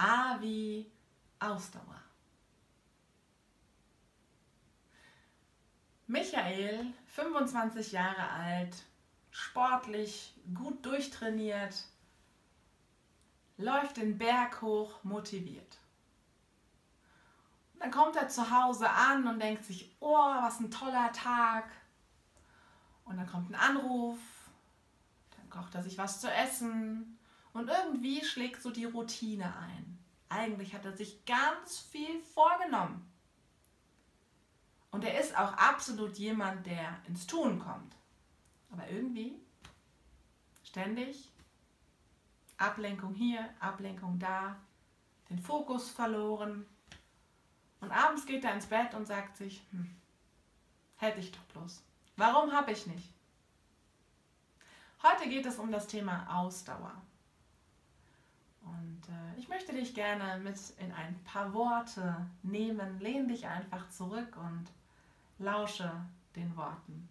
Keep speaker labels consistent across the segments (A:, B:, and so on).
A: A wie Ausdauer. Michael, 25 Jahre alt, sportlich, gut durchtrainiert, läuft den Berg hoch motiviert. Dann kommt er zu Hause an und denkt sich, oh, was ein toller Tag. Und dann kommt ein Anruf, dann kocht er sich was zu essen und irgendwie schlägt so die Routine ein. Eigentlich hat er sich ganz viel vorgenommen. Und er ist auch absolut jemand, der ins Tun kommt. Aber irgendwie ständig Ablenkung hier, Ablenkung da, den Fokus verloren. Und abends geht er ins Bett und sagt sich, hm, hätte ich doch bloß. Warum habe ich nicht? Heute geht es um das Thema Ausdauer. Und äh, ich möchte dich gerne mit in ein paar Worte nehmen. Lehn dich einfach zurück und lausche den Worten.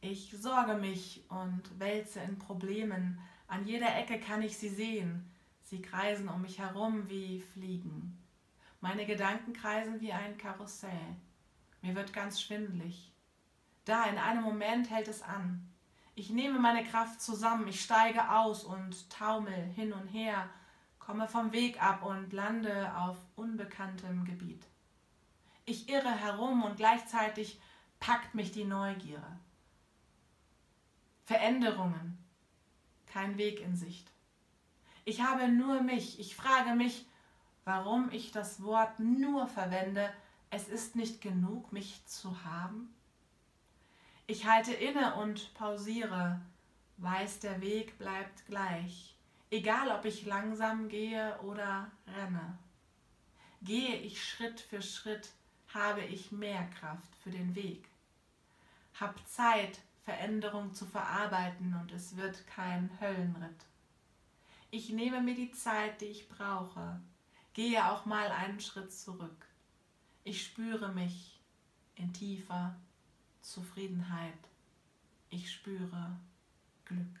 A: Ich sorge mich und wälze in Problemen. An jeder Ecke kann ich sie sehen. Sie kreisen um mich herum wie Fliegen. Meine Gedanken kreisen wie ein Karussell. Mir wird ganz schwindlig. Da, in einem Moment hält es an. Ich nehme meine Kraft zusammen, ich steige aus und taumel hin und her, komme vom Weg ab und lande auf unbekanntem Gebiet. Ich irre herum und gleichzeitig packt mich die Neugierde. Veränderungen, kein Weg in Sicht. Ich habe nur mich. Ich frage mich, warum ich das Wort nur verwende. Es ist nicht genug, mich zu haben. Ich halte inne und pausiere, weiß, der Weg bleibt gleich, egal ob ich langsam gehe oder renne. Gehe ich Schritt für Schritt, habe ich mehr Kraft für den Weg. Hab Zeit, Veränderung zu verarbeiten und es wird kein Höllenritt. Ich nehme mir die Zeit, die ich brauche, gehe auch mal einen Schritt zurück. Ich spüre mich in tiefer Zufriedenheit. Ich spüre Glück.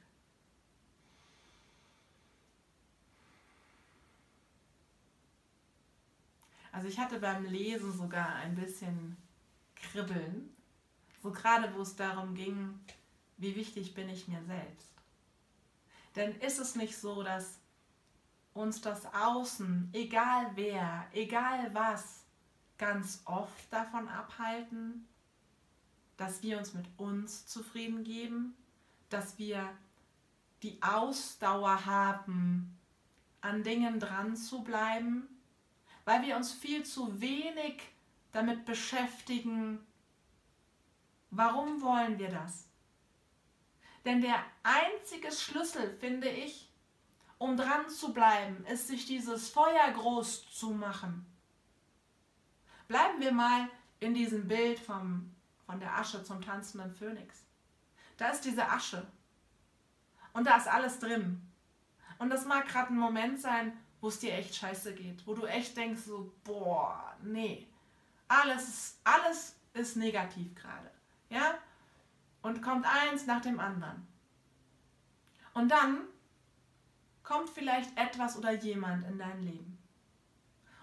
A: Also ich hatte beim Lesen sogar ein bisschen Kribbeln, so gerade wo es darum ging, wie wichtig bin ich mir selbst. Denn ist es nicht so, dass uns das Außen, egal wer, egal was, ganz oft davon abhalten, dass wir uns mit uns zufrieden geben, dass wir die Ausdauer haben, an Dingen dran zu bleiben, weil wir uns viel zu wenig damit beschäftigen, Warum wollen wir das? Denn der einzige Schlüssel, finde ich, um dran zu bleiben, ist, sich dieses Feuer groß zu machen. Bleiben wir mal in diesem Bild vom, von der Asche zum tanzenden Phönix. Da ist diese Asche und da ist alles drin. Und das mag gerade ein Moment sein, wo es dir echt scheiße geht, wo du echt denkst so, boah, nee, alles, alles ist negativ gerade. Ja? Und kommt eins nach dem anderen. Und dann kommt vielleicht etwas oder jemand in dein Leben.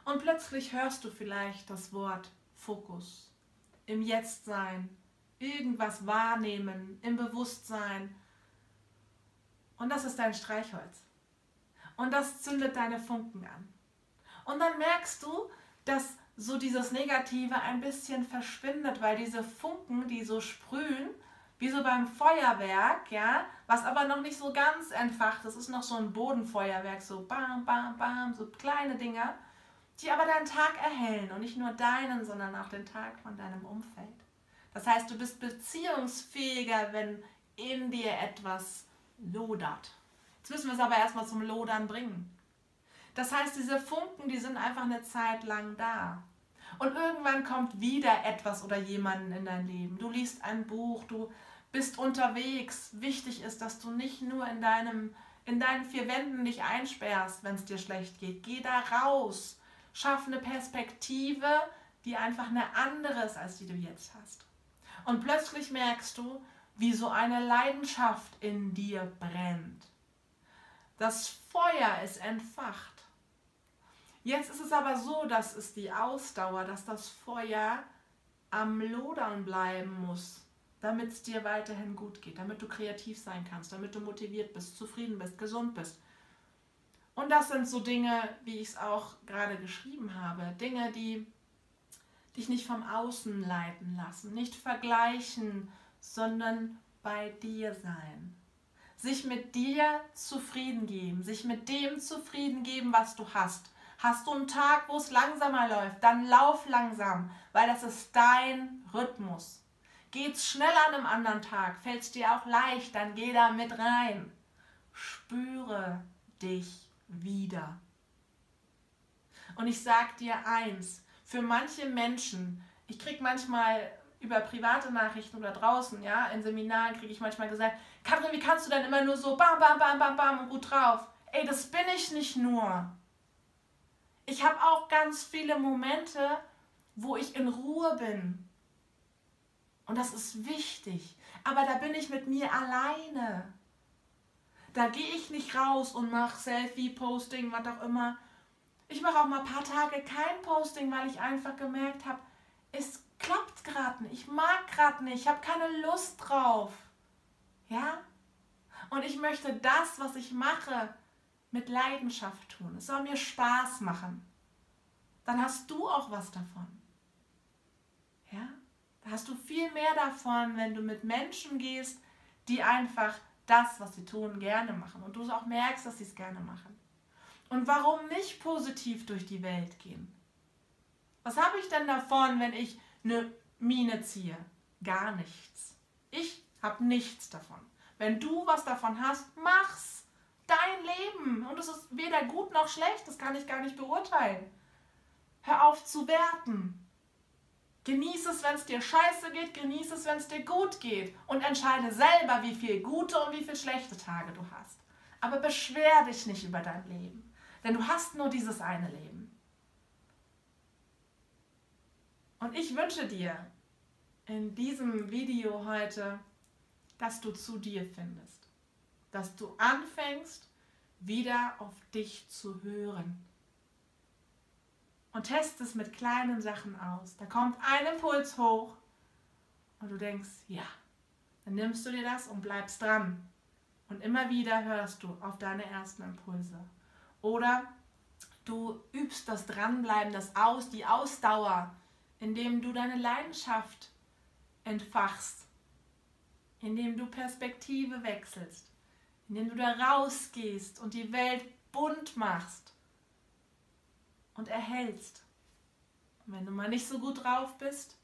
A: Und plötzlich hörst du vielleicht das Wort Fokus, im Jetztsein, irgendwas wahrnehmen, im Bewusstsein. Und das ist dein Streichholz. Und das zündet deine Funken an. Und dann merkst du, dass so dieses Negative ein bisschen verschwindet, weil diese Funken, die so sprühen, wie so beim Feuerwerk, ja, was aber noch nicht so ganz entfacht, das ist noch so ein Bodenfeuerwerk, so bam, bam, bam, so kleine Dinger, die aber deinen Tag erhellen und nicht nur deinen, sondern auch den Tag von deinem Umfeld. Das heißt, du bist beziehungsfähiger, wenn in dir etwas lodert. Jetzt müssen wir es aber erstmal zum Lodern bringen. Das heißt, diese Funken, die sind einfach eine Zeit lang da. Und irgendwann kommt wieder etwas oder jemanden in dein Leben. Du liest ein Buch, du bist unterwegs. Wichtig ist, dass du nicht nur in, deinem, in deinen vier Wänden dich einsperrst, wenn es dir schlecht geht. Geh da raus. Schaff eine Perspektive, die einfach eine andere ist, als die du jetzt hast. Und plötzlich merkst du, wie so eine Leidenschaft in dir brennt. Das Feuer ist entfacht. Jetzt ist es aber so, dass es die Ausdauer, dass das Feuer am Lodern bleiben muss, damit es dir weiterhin gut geht, damit du kreativ sein kannst, damit du motiviert bist, zufrieden bist, gesund bist. Und das sind so Dinge, wie ich es auch gerade geschrieben habe, Dinge, die dich nicht vom Außen leiten lassen, nicht vergleichen, sondern bei dir sein. Sich mit dir zufrieden geben, sich mit dem zufrieden geben, was du hast. Hast du einen Tag, wo es langsamer läuft, dann lauf langsam, weil das ist dein Rhythmus. Geht's schneller an einem anderen Tag, fällt es dir auch leicht, dann geh da mit rein. Spüre dich wieder. Und ich sag dir eins, für manche Menschen, ich krieg manchmal über private Nachrichten oder draußen, ja, in Seminaren kriege ich manchmal gesagt, Katrin, wie kannst du denn immer nur so bam, bam, bam, bam, bam und gut drauf? Ey, das bin ich nicht nur. Ich habe auch ganz viele Momente, wo ich in Ruhe bin. Und das ist wichtig. Aber da bin ich mit mir alleine. Da gehe ich nicht raus und mache Selfie-Posting, was auch immer. Ich mache auch mal ein paar Tage kein Posting, weil ich einfach gemerkt habe, es klappt gerade nicht. Ich mag gerade nicht. Ich habe keine Lust drauf. Ja? Und ich möchte das, was ich mache, mit Leidenschaft tun. Es soll mir Spaß machen. Dann hast du auch was davon. Ja? Da hast du viel mehr davon, wenn du mit Menschen gehst, die einfach das, was sie tun, gerne machen. Und du auch merkst, dass sie es gerne machen. Und warum nicht positiv durch die Welt gehen? Was habe ich denn davon, wenn ich eine Mine ziehe? Gar nichts. Ich habe nichts davon. Wenn du was davon hast, mach's dein Leben. Und es ist weder gut noch schlecht, das kann ich gar nicht beurteilen. Hör auf zu werten. Genieß es, wenn es dir scheiße geht, genieß es, wenn es dir gut geht. Und entscheide selber, wie viel gute und wie viel schlechte Tage du hast. Aber beschwer dich nicht über dein Leben. Denn du hast nur dieses eine Leben. Und ich wünsche dir in diesem Video heute, dass du zu dir findest dass du anfängst, wieder auf dich zu hören. Und test es mit kleinen Sachen aus. Da kommt ein Impuls hoch und du denkst, ja, dann nimmst du dir das und bleibst dran. Und immer wieder hörst du auf deine ersten Impulse. Oder du übst das Dranbleiben, das Aus, die Ausdauer, indem du deine Leidenschaft entfachst, indem du Perspektive wechselst, indem du da rausgehst und die Welt bunt machst und erhältst. Und wenn du mal nicht so gut drauf bist,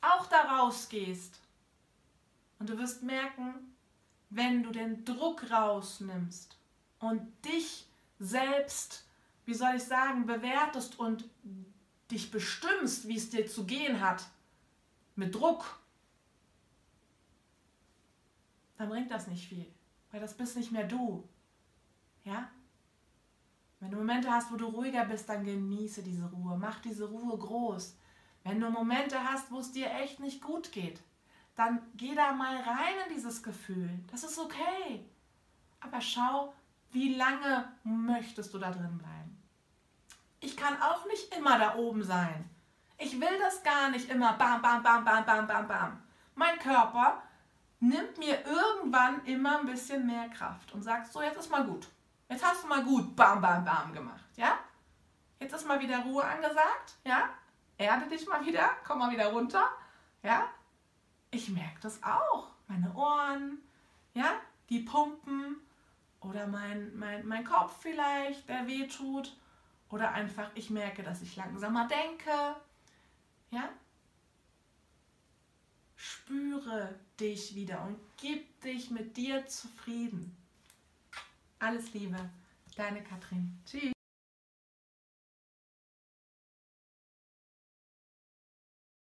A: auch da rausgehst. Und du wirst merken, wenn du den Druck rausnimmst und dich selbst, wie soll ich sagen, bewertest und dich bestimmst, wie es dir zu gehen hat, mit Druck, dann bringt das nicht viel. Weil das bist nicht mehr du. Ja? Wenn du Momente hast, wo du ruhiger bist, dann genieße diese Ruhe. Mach diese Ruhe groß. Wenn du Momente hast, wo es dir echt nicht gut geht, dann geh da mal rein in dieses Gefühl. Das ist okay. Aber schau, wie lange möchtest du da drin bleiben? Ich kann auch nicht immer da oben sein. Ich will das gar nicht immer. Bam, bam, bam, bam, bam, bam, bam. Mein Körper nimmt mir irgendwann immer ein bisschen mehr Kraft und sagt, so, jetzt ist mal gut. Jetzt hast du mal gut bam, bam, bam gemacht, ja? Jetzt ist mal wieder Ruhe angesagt, ja? Erde dich mal wieder, komm mal wieder runter, ja? Ich merke das auch. Meine Ohren, ja? Die pumpen oder mein, mein, mein Kopf vielleicht, der weh tut. Oder einfach, ich merke, dass ich langsamer denke, ja? spüre dich wieder und gib dich mit dir zufrieden. Alles Liebe, deine Katrin. Tschüss.